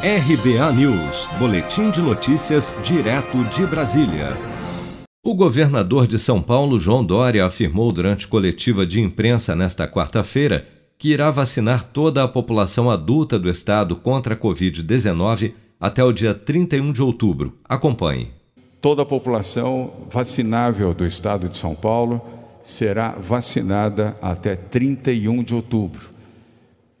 RBA News, Boletim de Notícias, direto de Brasília. O governador de São Paulo, João Dória, afirmou durante coletiva de imprensa nesta quarta-feira que irá vacinar toda a população adulta do estado contra a Covid-19 até o dia 31 de outubro. Acompanhe. Toda a população vacinável do estado de São Paulo será vacinada até 31 de outubro.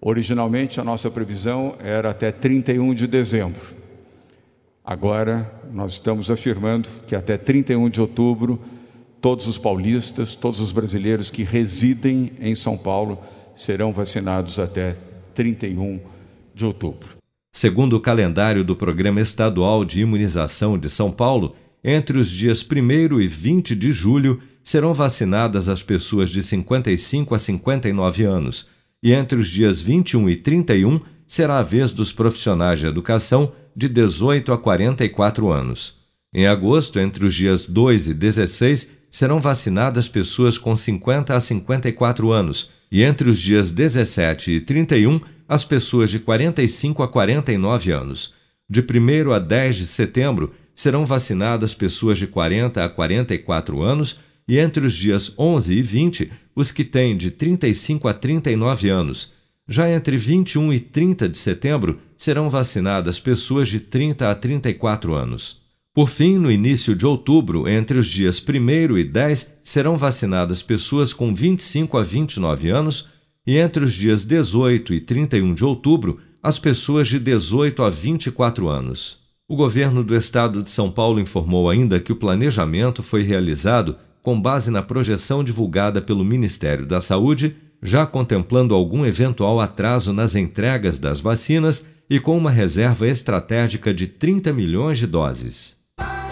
Originalmente, a nossa previsão era até 31 de dezembro. Agora, nós estamos afirmando que até 31 de outubro, todos os paulistas, todos os brasileiros que residem em São Paulo serão vacinados até 31 de outubro. Segundo o calendário do Programa Estadual de Imunização de São Paulo, entre os dias 1 e 20 de julho serão vacinadas as pessoas de 55 a 59 anos e entre os dias 21 e 31 será a vez dos profissionais de educação de 18 a 44 anos. Em agosto, entre os dias 2 e 16, serão vacinadas pessoas com 50 a 54 anos, e entre os dias 17 e 31, as pessoas de 45 a 49 anos. De 1 a 10 de setembro, serão vacinadas pessoas de 40 a 44 anos e entre os dias 11 e 20, os que têm de 35 a 39 anos. Já entre 21 e 30 de setembro, serão vacinadas pessoas de 30 a 34 anos. Por fim, no início de outubro, entre os dias 1 e 10, serão vacinadas pessoas com 25 a 29 anos, e entre os dias 18 e 31 de outubro, as pessoas de 18 a 24 anos. O governo do estado de São Paulo informou ainda que o planejamento foi realizado com base na projeção divulgada pelo Ministério da Saúde, já contemplando algum eventual atraso nas entregas das vacinas e com uma reserva estratégica de 30 milhões de doses.